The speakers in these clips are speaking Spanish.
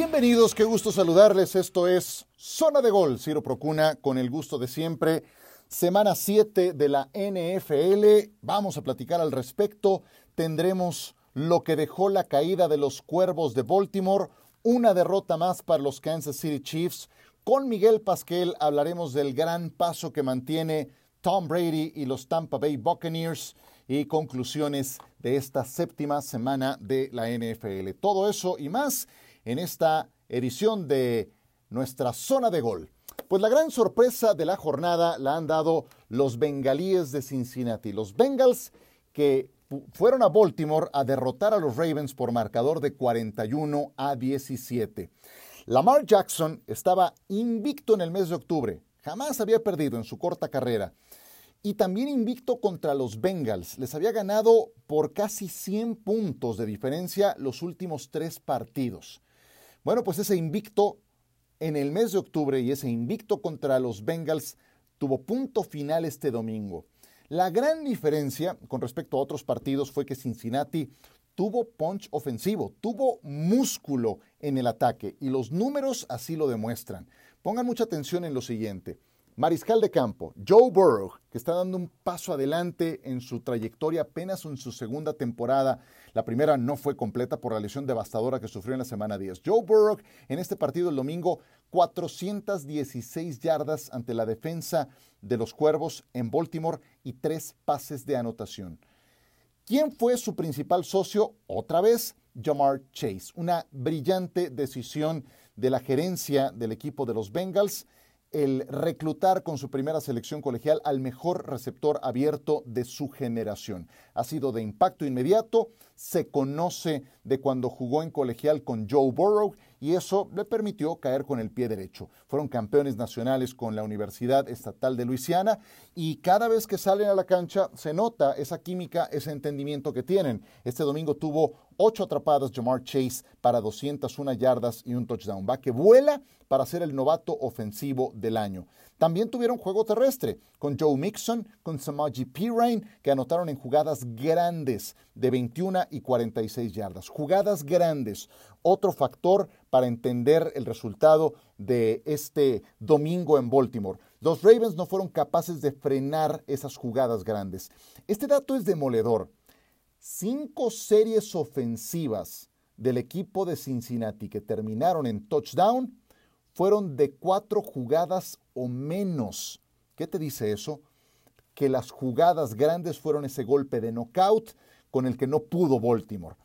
Bienvenidos, qué gusto saludarles. Esto es Zona de Gol, Ciro Procuna, con el gusto de siempre. Semana 7 de la NFL. Vamos a platicar al respecto. Tendremos lo que dejó la caída de los Cuervos de Baltimore, una derrota más para los Kansas City Chiefs. Con Miguel Pasquel hablaremos del gran paso que mantiene Tom Brady y los Tampa Bay Buccaneers y conclusiones de esta séptima semana de la NFL. Todo eso y más en esta edición de nuestra zona de gol. Pues la gran sorpresa de la jornada la han dado los bengalíes de Cincinnati, los Bengals que fueron a Baltimore a derrotar a los Ravens por marcador de 41 a 17. Lamar Jackson estaba invicto en el mes de octubre, jamás había perdido en su corta carrera. Y también invicto contra los Bengals. Les había ganado por casi 100 puntos de diferencia los últimos tres partidos. Bueno, pues ese invicto en el mes de octubre y ese invicto contra los Bengals tuvo punto final este domingo. La gran diferencia con respecto a otros partidos fue que Cincinnati tuvo punch ofensivo, tuvo músculo en el ataque y los números así lo demuestran. Pongan mucha atención en lo siguiente. Mariscal de campo, Joe Burrow, que está dando un paso adelante en su trayectoria apenas en su segunda temporada. La primera no fue completa por la lesión devastadora que sufrió en la semana 10. Joe Burrow en este partido el domingo 416 yardas ante la defensa de los Cuervos en Baltimore y tres pases de anotación. ¿Quién fue su principal socio? Otra vez, Jamar Chase. Una brillante decisión de la gerencia del equipo de los Bengals el reclutar con su primera selección colegial al mejor receptor abierto de su generación. Ha sido de impacto inmediato, se conoce de cuando jugó en colegial con Joe Burrow y eso le permitió caer con el pie derecho. Fueron campeones nacionales con la Universidad Estatal de Luisiana y cada vez que salen a la cancha se nota esa química, ese entendimiento que tienen. Este domingo tuvo ocho atrapadas Jamar Chase para 201 yardas y un touchdown. Va que vuela para ser el novato ofensivo del año. También tuvieron juego terrestre con Joe Mixon, con Samaji Pirine, que anotaron en jugadas grandes de 21 y 46 yardas. Jugadas grandes. Otro factor para entender el resultado de este domingo en Baltimore. Los Ravens no fueron capaces de frenar esas jugadas grandes. Este dato es demoledor. Cinco series ofensivas del equipo de Cincinnati que terminaron en touchdown fueron de cuatro jugadas o menos. ¿Qué te dice eso? Que las jugadas grandes fueron ese golpe de knockout con el que no pudo Baltimore.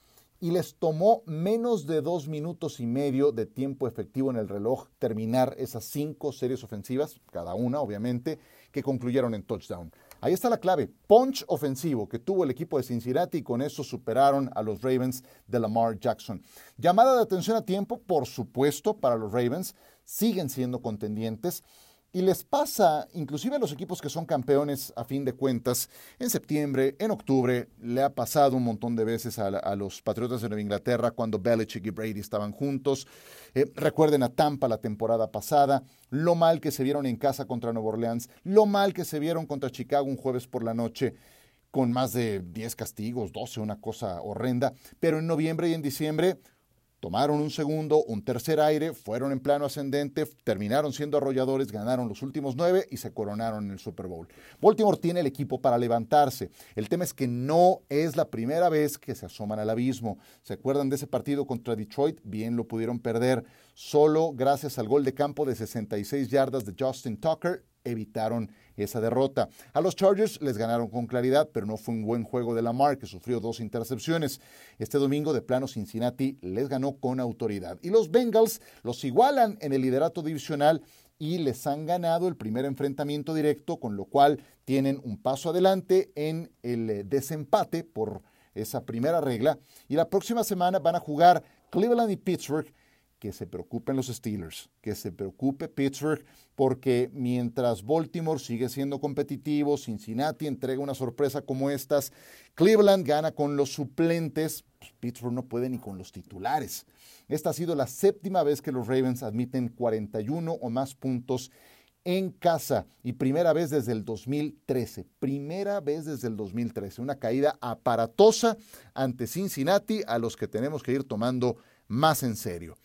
Y les tomó menos de dos minutos y medio de tiempo efectivo en el reloj terminar esas cinco series ofensivas, cada una obviamente, que concluyeron en touchdown. Ahí está la clave, punch ofensivo que tuvo el equipo de Cincinnati y con eso superaron a los Ravens de Lamar Jackson. Llamada de atención a tiempo, por supuesto, para los Ravens, siguen siendo contendientes. Y les pasa, inclusive a los equipos que son campeones a fin de cuentas, en septiembre, en octubre, le ha pasado un montón de veces a, los Patriotas de Nueva Inglaterra cuando Belichick y Brady estaban juntos. Eh, recuerden a Tampa la temporada pasada, lo mal que se vieron en casa contra Nueva Orleans, lo mal que se vieron contra Chicago un jueves por la noche con más de 10 castigos, 12, una cosa horrenda. Pero en noviembre y en diciembre tomaron un segundo, un tercer aire, fueron en plano ascendente, terminaron siendo arrolladores, ganaron los últimos nueve y se coronaron en el Super Bowl. Baltimore tiene el equipo para levantarse. El tema es que no es la primera vez que se asoman al abismo. ¿Se acuerdan de ese partido contra Detroit? Bien lo pudieron perder. Solo gracias al gol de campo de 66 yardas de Justin Tucker evitaron esa derrota. A los Chargers les ganaron con claridad, pero no fue un buen juego de Lamar, que sufrió dos intercepciones. Este domingo, de plano, Cincinnati les ganó con autoridad. Y los Bengals los igualan en el liderato divisional y les han ganado el primer enfrentamiento directo, con lo cual tienen un paso adelante en el eh, desempate por esa primera regla. Y la próxima semana van a jugar Cleveland y Pittsburgh que se preocupen los Steelers, que se preocupe Pittsburgh, porque mientras Baltimore sigue siendo competitivo, Cincinnati entrega una sorpresa como estas, Cleveland gana con los suplentes, pues Pittsburgh no puede ni con los titulares. Esta ha sido la séptima vez que los Ravens admiten 41 o más puntos en casa y primera vez desde el 2013, primera vez desde el 2013, una caída aparatosa ante Cincinnati a los que tenemos que ir tomando más en serio.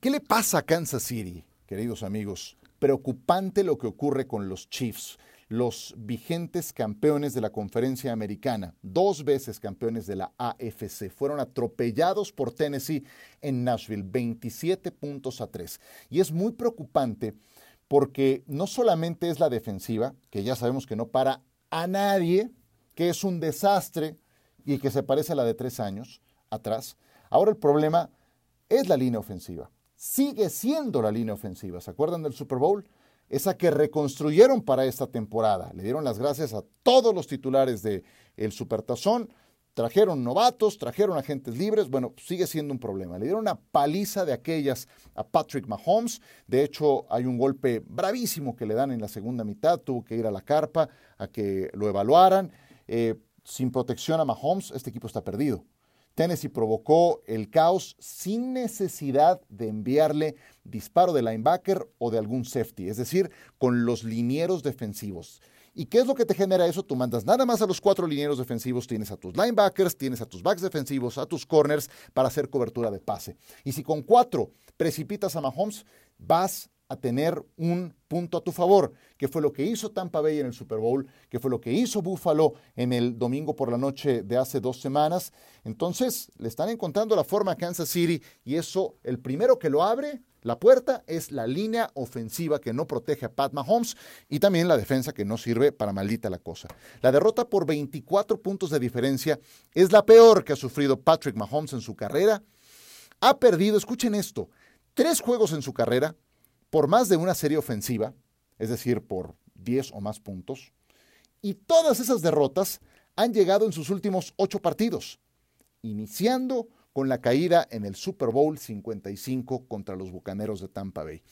¿Qué le pasa a Kansas City, queridos amigos? Preocupante lo que ocurre con los Chiefs, los vigentes campeones de la conferencia americana, dos veces campeones de la AFC. Fueron atropellados por Tennessee en Nashville, 27 puntos a 3. Y es muy preocupante porque no solamente es la defensiva, que ya sabemos que no para a nadie, que es un desastre y que se parece a la de tres años atrás. Ahora el problema es la línea ofensiva sigue siendo la línea ofensiva. ¿Se acuerdan del Super Bowl? Esa que reconstruyeron para esta temporada. Le dieron las gracias a todos los titulares del el Supertazón. Trajeron novatos, trajeron agentes libres. Bueno, sigue siendo un problema. Le dieron una paliza de aquellas a Patrick Mahomes. De hecho, hay un golpe bravísimo que le dan en la segunda mitad. Tuvo que ir a la carpa a que lo evaluaran. Eh, sin protección a Mahomes, este equipo está perdido. Tennessee provocó el caos sin necesidad de enviarle disparo de linebacker o de algún safety, es decir, con los linieros defensivos. ¿Y qué es lo que te genera eso? Tú mandas nada más a los cuatro linieros defensivos, tienes a tus linebackers, tienes a tus backs defensivos, a tus corners para hacer cobertura de pase. Y si con cuatro precipitas a Mahomes, vas a tener un punto a tu favor, que fue lo que hizo Tampa Bay en el Super Bowl, que fue lo que hizo Buffalo en el domingo por la noche de hace dos semanas. Entonces, le están encontrando la forma a Kansas City y eso, el primero que lo abre, la puerta, es la línea ofensiva que no protege a Pat Mahomes y también la defensa que no sirve para maldita la cosa. La derrota por 24 puntos de diferencia es la peor que ha sufrido Patrick Mahomes en su carrera. Ha perdido, escuchen esto, tres juegos en su carrera por más de una serie ofensiva, es decir, por 10 o más puntos, y todas esas derrotas han llegado en sus últimos ocho partidos, iniciando con la caída en el Super Bowl 55 contra los Bucaneros de Tampa Bay.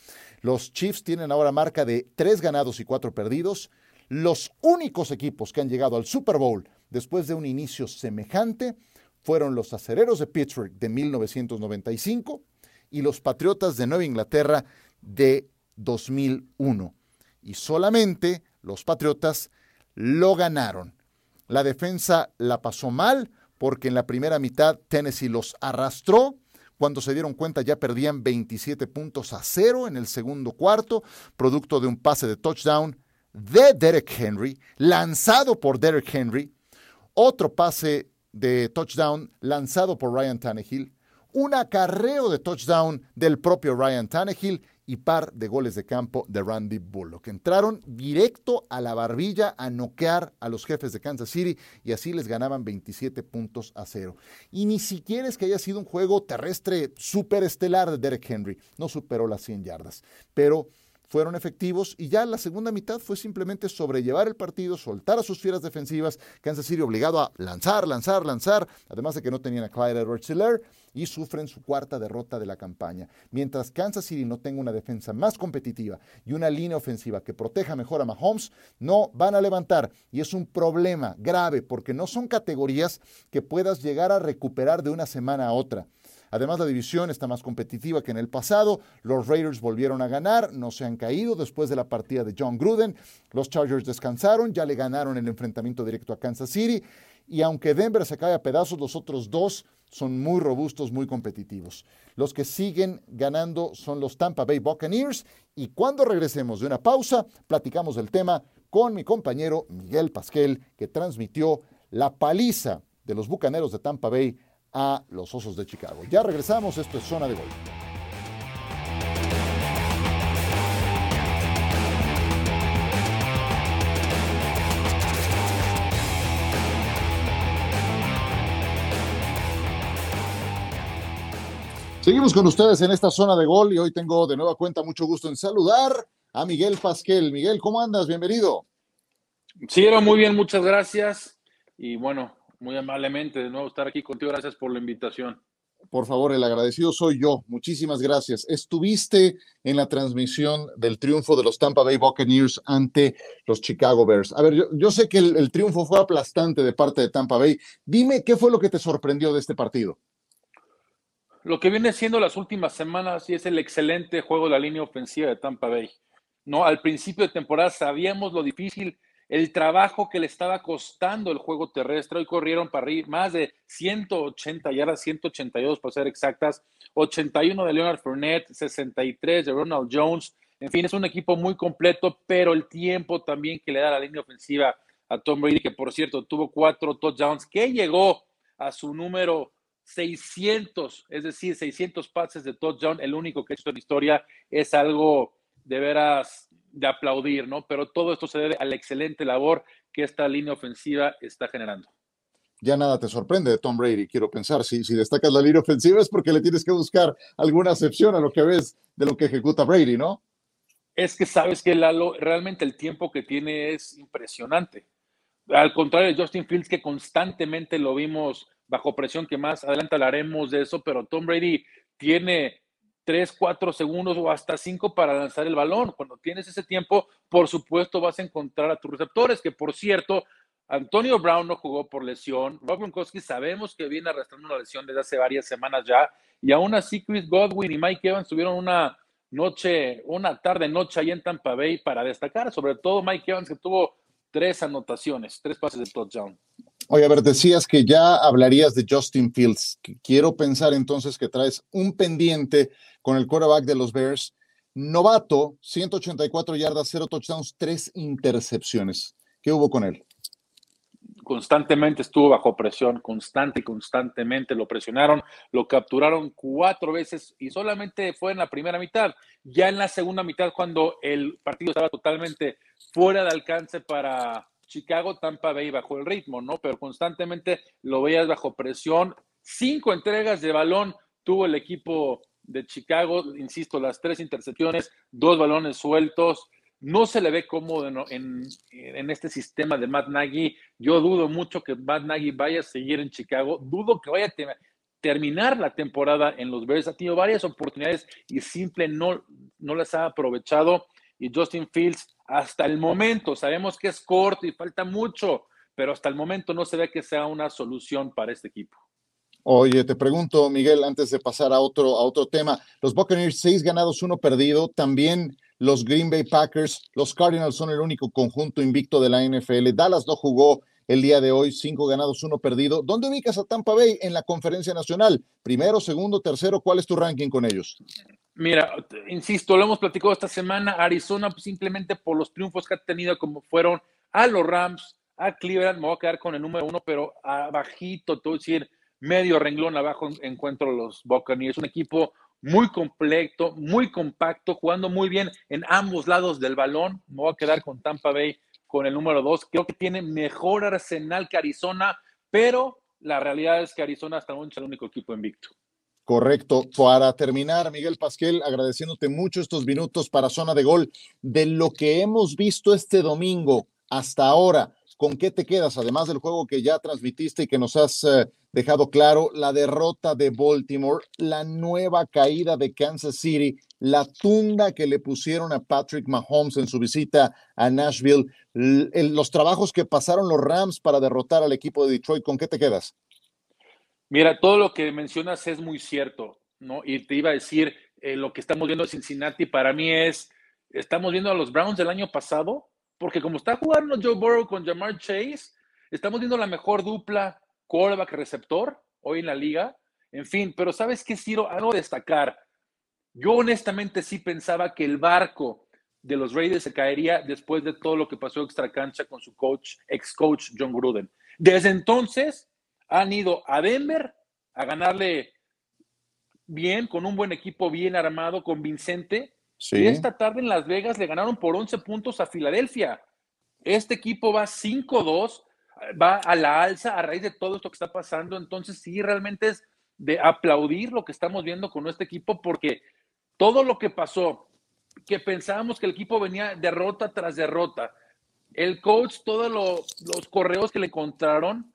Los Chiefs tienen ahora marca de tres ganados y cuatro perdidos. Los únicos equipos que han llegado al Super Bowl después de un inicio semejante fueron los Acereros de Pittsburgh de 1995 y los Patriotas de Nueva Inglaterra de 2001. Y solamente los Patriotas lo ganaron. La defensa la pasó mal porque en la primera mitad Tennessee los arrastró. Cuando se dieron cuenta ya perdían 27 puntos a cero en el segundo cuarto, producto de un pase de touchdown de Derek Henry, lanzado por Derek Henry, otro pase de touchdown lanzado por Ryan Tannehill, un acarreo de touchdown del propio Ryan Tannehill y par de goles de campo de Randy Bullock. Entraron directo a la barbilla a noquear a los jefes de Kansas City y así les ganaban 27 puntos a cero. Y ni siquiera es que haya sido un juego terrestre superestelar de Derek Henry, no superó las 100 yardas, pero fueron efectivos y ya la segunda mitad fue simplemente sobrellevar el partido, soltar a sus fieras defensivas, Kansas City obligado a lanzar, lanzar, lanzar, además de que no tenían a Clyde edwards y sufren su cuarta derrota de la campaña. Mientras Kansas City no tenga una defensa más competitiva y una línea ofensiva que proteja mejor a Mahomes, no van a levantar y es un problema grave porque no son categorías que puedas llegar a recuperar de una semana a otra. Además, la división está más competitiva que en el pasado. Los Raiders volvieron a ganar, no se han caído después de la partida de John Gruden. Los Chargers descansaron, ya le ganaron el enfrentamiento directo a Kansas City. Y aunque Denver se cae a pedazos, los otros dos son muy robustos, muy competitivos. Los que siguen ganando son los Tampa Bay Buccaneers. Y cuando regresemos de una pausa, platicamos del tema con mi compañero Miguel Pasquel, que transmitió la paliza de los Bucaneros de Tampa Bay a los Osos de Chicago. Ya regresamos, esto es Zona de Gol. Seguimos con ustedes en esta zona de gol y hoy tengo de nueva cuenta mucho gusto en saludar a Miguel Pasquel. Miguel, ¿cómo andas? Bienvenido. Sí, muy bien, muchas gracias. Y bueno, muy amablemente de nuevo estar aquí contigo. Gracias por la invitación. Por favor, el agradecido soy yo. Muchísimas gracias. Estuviste en la transmisión del triunfo de los Tampa Bay Buccaneers ante los Chicago Bears. A ver, yo, sé que el, el, triunfo fue aplastante de parte de Tampa Bay. Dime qué fue lo que te sorprendió de este partido. Lo que viene siendo las últimas semanas y es el excelente juego de la línea ofensiva de Tampa Bay. No, al principio de temporada sabíamos lo difícil el trabajo que le estaba costando el juego terrestre. Hoy corrieron para arriba más de 180 yardas, 182 para ser exactas, 81 de Leonard Fournette, 63 de Ronald Jones. En fin, es un equipo muy completo, pero el tiempo también que le da la línea ofensiva a Tom Brady, que por cierto tuvo cuatro touchdowns, que llegó a su número 600, es decir, 600 pases de touchdown, el único que ha hecho en la historia, es algo de veras de aplaudir, ¿no? Pero todo esto se debe a la excelente labor que esta línea ofensiva está generando. Ya nada te sorprende de Tom Brady, quiero pensar. Si, si destacas la línea ofensiva es porque le tienes que buscar alguna excepción a lo que ves de lo que ejecuta Brady, ¿no? Es que sabes que Lalo, realmente el tiempo que tiene es impresionante. Al contrario de Justin Fields, que constantemente lo vimos bajo presión, que más adelante hablaremos de eso, pero Tom Brady tiene tres, cuatro segundos o hasta cinco para lanzar el balón. Cuando tienes ese tiempo, por supuesto vas a encontrar a tus receptores, que por cierto, Antonio Brown no jugó por lesión. Rob Gronkowski sabemos que viene arrastrando una lesión desde hace varias semanas ya. Y aún así, Chris Godwin y Mike Evans tuvieron una noche, una tarde noche ahí en Tampa Bay para destacar, sobre todo Mike Evans que tuvo tres anotaciones, tres pases de touchdown. Oye, a ver, decías que ya hablarías de Justin Fields. Quiero pensar entonces que traes un pendiente con el quarterback de los Bears. Novato, 184 yardas, 0 touchdowns, 3 intercepciones. ¿Qué hubo con él? Constantemente estuvo bajo presión, constante y constantemente lo presionaron, lo capturaron cuatro veces y solamente fue en la primera mitad. Ya en la segunda mitad, cuando el partido estaba totalmente fuera de alcance para Chicago, Tampa Bay bajo el ritmo, ¿no? Pero constantemente lo veías bajo presión. Cinco entregas de balón tuvo el equipo de Chicago, insisto, las tres intercepciones, dos balones sueltos. No se le ve cómodo en, este sistema de Matt Nagy. Yo dudo mucho que Matt Nagy vaya a seguir en Chicago. Dudo que vaya a terminar la temporada en los Bears. Ha tenido varias oportunidades y simple no, no las ha aprovechado. Y Justin Fields hasta el momento, sabemos que es corto y falta mucho, pero hasta el momento no se ve que sea una solución para este equipo. Oye, te pregunto, Miguel, antes de pasar a otro, a otro tema, los Buccaneers, seis ganados, uno perdido, también los Green Bay Packers, los Cardinals son el único conjunto invicto de la NFL, Dallas no jugó el día de hoy, cinco ganados, uno perdido. ¿Dónde ubicas a Tampa Bay en la conferencia nacional? Primero, segundo, tercero, ¿cuál es tu ranking con ellos? Mira, insisto, lo hemos platicado esta semana. Arizona, pues, simplemente por los triunfos que ha tenido, como fueron a los Rams, a Cleveland, me voy a quedar con el número uno, pero abajito, te voy a decir, medio renglón abajo encuentro los Buccaneers. Un equipo muy completo, muy compacto, jugando muy bien en ambos lados del balón. Me voy a quedar con Tampa Bay con el número dos. Creo que tiene mejor arsenal que Arizona, pero la realidad es que Arizona hasta ahora es el único equipo invicto. Correcto. Para terminar, Miguel Pasquel, agradeciéndote mucho estos minutos para zona de gol. De lo que hemos visto este domingo hasta ahora, ¿con qué te quedas? Además del juego que ya transmitiste y que nos has eh, dejado claro, la derrota de Baltimore, la nueva caída de Kansas City, la tunda que le pusieron a Patrick Mahomes en su visita a Nashville, los trabajos que pasaron los Rams para derrotar al equipo de Detroit, ¿con qué te quedas? Mira, todo lo que mencionas es muy cierto, ¿no? Y te iba a decir, eh, lo que estamos viendo en Cincinnati para mí es, estamos viendo a los Browns del año pasado, porque como está jugando Joe Burrow con Jamar Chase, estamos viendo la mejor dupla quarterback receptor hoy en la liga. En fin, pero ¿sabes qué, Ciro? Algo a destacar. Yo honestamente sí pensaba que el barco de los Raiders se caería después de todo lo que pasó extra cancha con su coach, ex coach John Gruden. Desde entonces, han ido a Denver a ganarle bien, con un buen equipo bien armado, convincente. Y esta tarde en Las Vegas le ganaron por 11 puntos a Filadelfia. Este equipo va 5-2, va a la alza a raíz de todo esto que está pasando. Entonces, sí, realmente es de aplaudir lo que estamos viendo con este equipo, porque todo lo que pasó, que pensábamos que el equipo venía derrota tras derrota, el coach, todos los correos que le encontraron,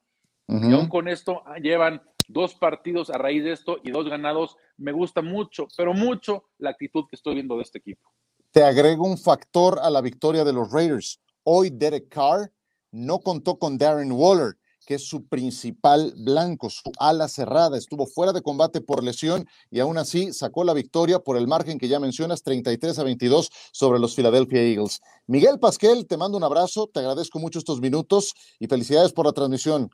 y aún con esto ah, llevan dos partidos a raíz de esto y dos ganados. Me gusta mucho, pero mucho la actitud que estoy viendo de este equipo. Te agrego un factor a la victoria de los Raiders. Hoy Derek Carr no contó con Darren Waller, que es su principal blanco, su ala cerrada. Estuvo fuera de combate por lesión y aún así sacó la victoria por el margen que ya mencionas, 33 a 22 sobre los Philadelphia Eagles. Miguel Pasquel, te mando un abrazo, te agradezco mucho estos minutos y felicidades por la transmisión.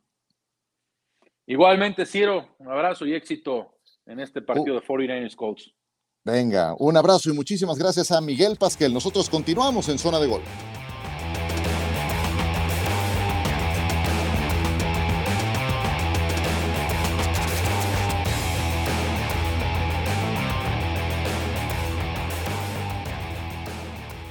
Igualmente, Ciro, un abrazo y éxito en este partido de 49ers Colts. Venga, un abrazo y muchísimas gracias a Miguel Pasquel. Nosotros continuamos en zona de gol.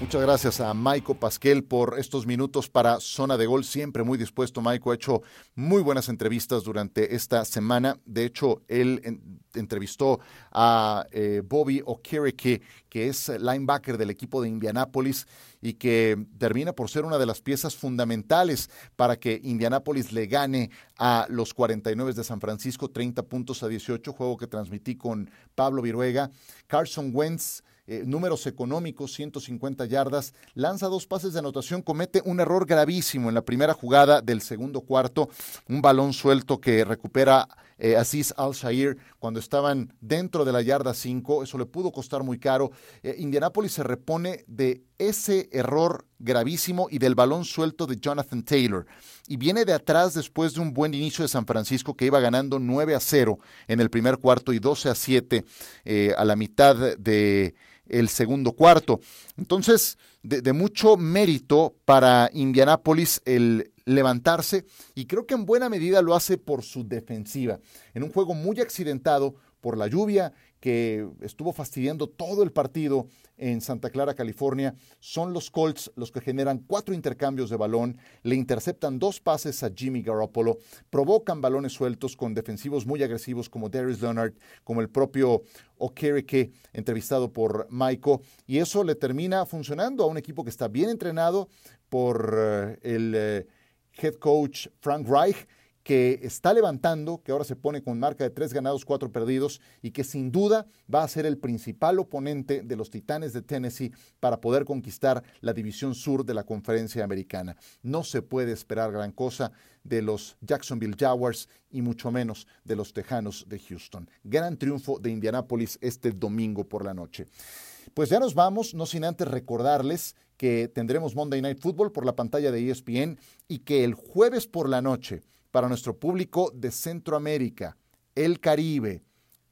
Muchas gracias a Maiko Pasquel por estos minutos para Zona de Gol. Siempre muy dispuesto. Maiko ha hecho muy buenas entrevistas durante esta semana. De hecho, él entrevistó a eh, Bobby Okereke, que es linebacker del equipo de Indianápolis y que termina por ser una de las piezas fundamentales para que Indianápolis le gane a los 49 de San Francisco, 30 puntos a 18, juego que transmití con Pablo Viruega. Carson Wentz eh, números económicos, 150 yardas, lanza dos pases de anotación, comete un error gravísimo en la primera jugada del segundo cuarto, un balón suelto que recupera eh, Aziz Al-Shair cuando estaban dentro de la yarda 5, eso le pudo costar muy caro. Eh, Indianapolis se repone de ese error gravísimo y del balón suelto de Jonathan Taylor. Y viene de atrás después de un buen inicio de San Francisco que iba ganando 9 a 0 en el primer cuarto y 12 a 7 a la mitad de el segundo cuarto. Entonces, de, mucho mérito para Indianápolis el levantarse y creo que en buena medida lo hace por su defensiva. En un juego muy accidentado por la lluvia que estuvo fastidiando todo el partido en Santa Clara, California, son los Colts los que generan cuatro intercambios de balón, le interceptan dos pases a Jimmy Garoppolo, provocan balones sueltos con defensivos muy agresivos como Darius Leonard, como el propio Okereke, entrevistado por Maiko, y eso le termina funcionando a un equipo que está bien entrenado por eh, el eh, head coach Frank Reich que está levantando, que ahora se pone con marca de tres ganados, cuatro perdidos y que sin duda va a ser el principal oponente de los Titanes de Tennessee para poder conquistar la división sur de la conferencia americana. No se puede esperar gran cosa de los Jacksonville Jaguars y mucho menos de los Tejanos de Houston. Gran triunfo de Indianápolis este domingo por la noche. Pues ya nos vamos, no sin antes recordarles que tendremos Monday Night Football por la pantalla de ESPN y que el jueves por la noche para nuestro público de Centroamérica, el Caribe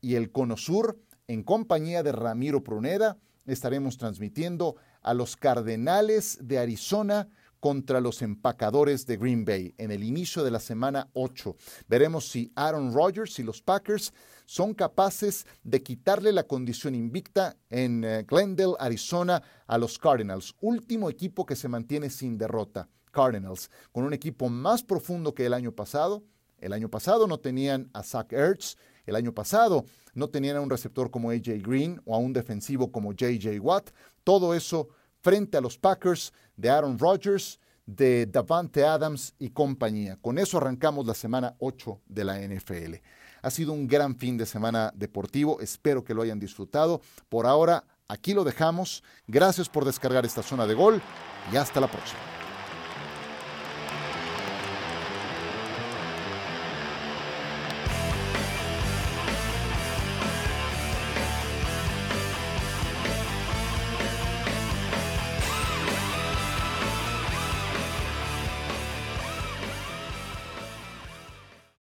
y el Cono Sur, en compañía de Ramiro Pruneda, estaremos transmitiendo a los Cardenales de Arizona contra los empacadores de Green Bay en el inicio de la semana 8. Veremos si Aaron Rodgers y los Packers son capaces de quitarle la condición invicta en eh, Glendale, Arizona, a los Cardinals, último equipo que se mantiene sin derrota. Cardinals, con un equipo más profundo que el año pasado. El año pasado no tenían a Zach Ertz, el año pasado no tenían a un receptor como AJ Green o a un defensivo como JJ Watt. Todo eso frente a los Packers de Aaron Rodgers, de Davante Adams y compañía. Con eso arrancamos la semana 8 de la NFL. Ha sido un gran fin de semana deportivo, espero que lo hayan disfrutado. Por ahora, aquí lo dejamos. Gracias por descargar esta zona de gol y hasta la próxima.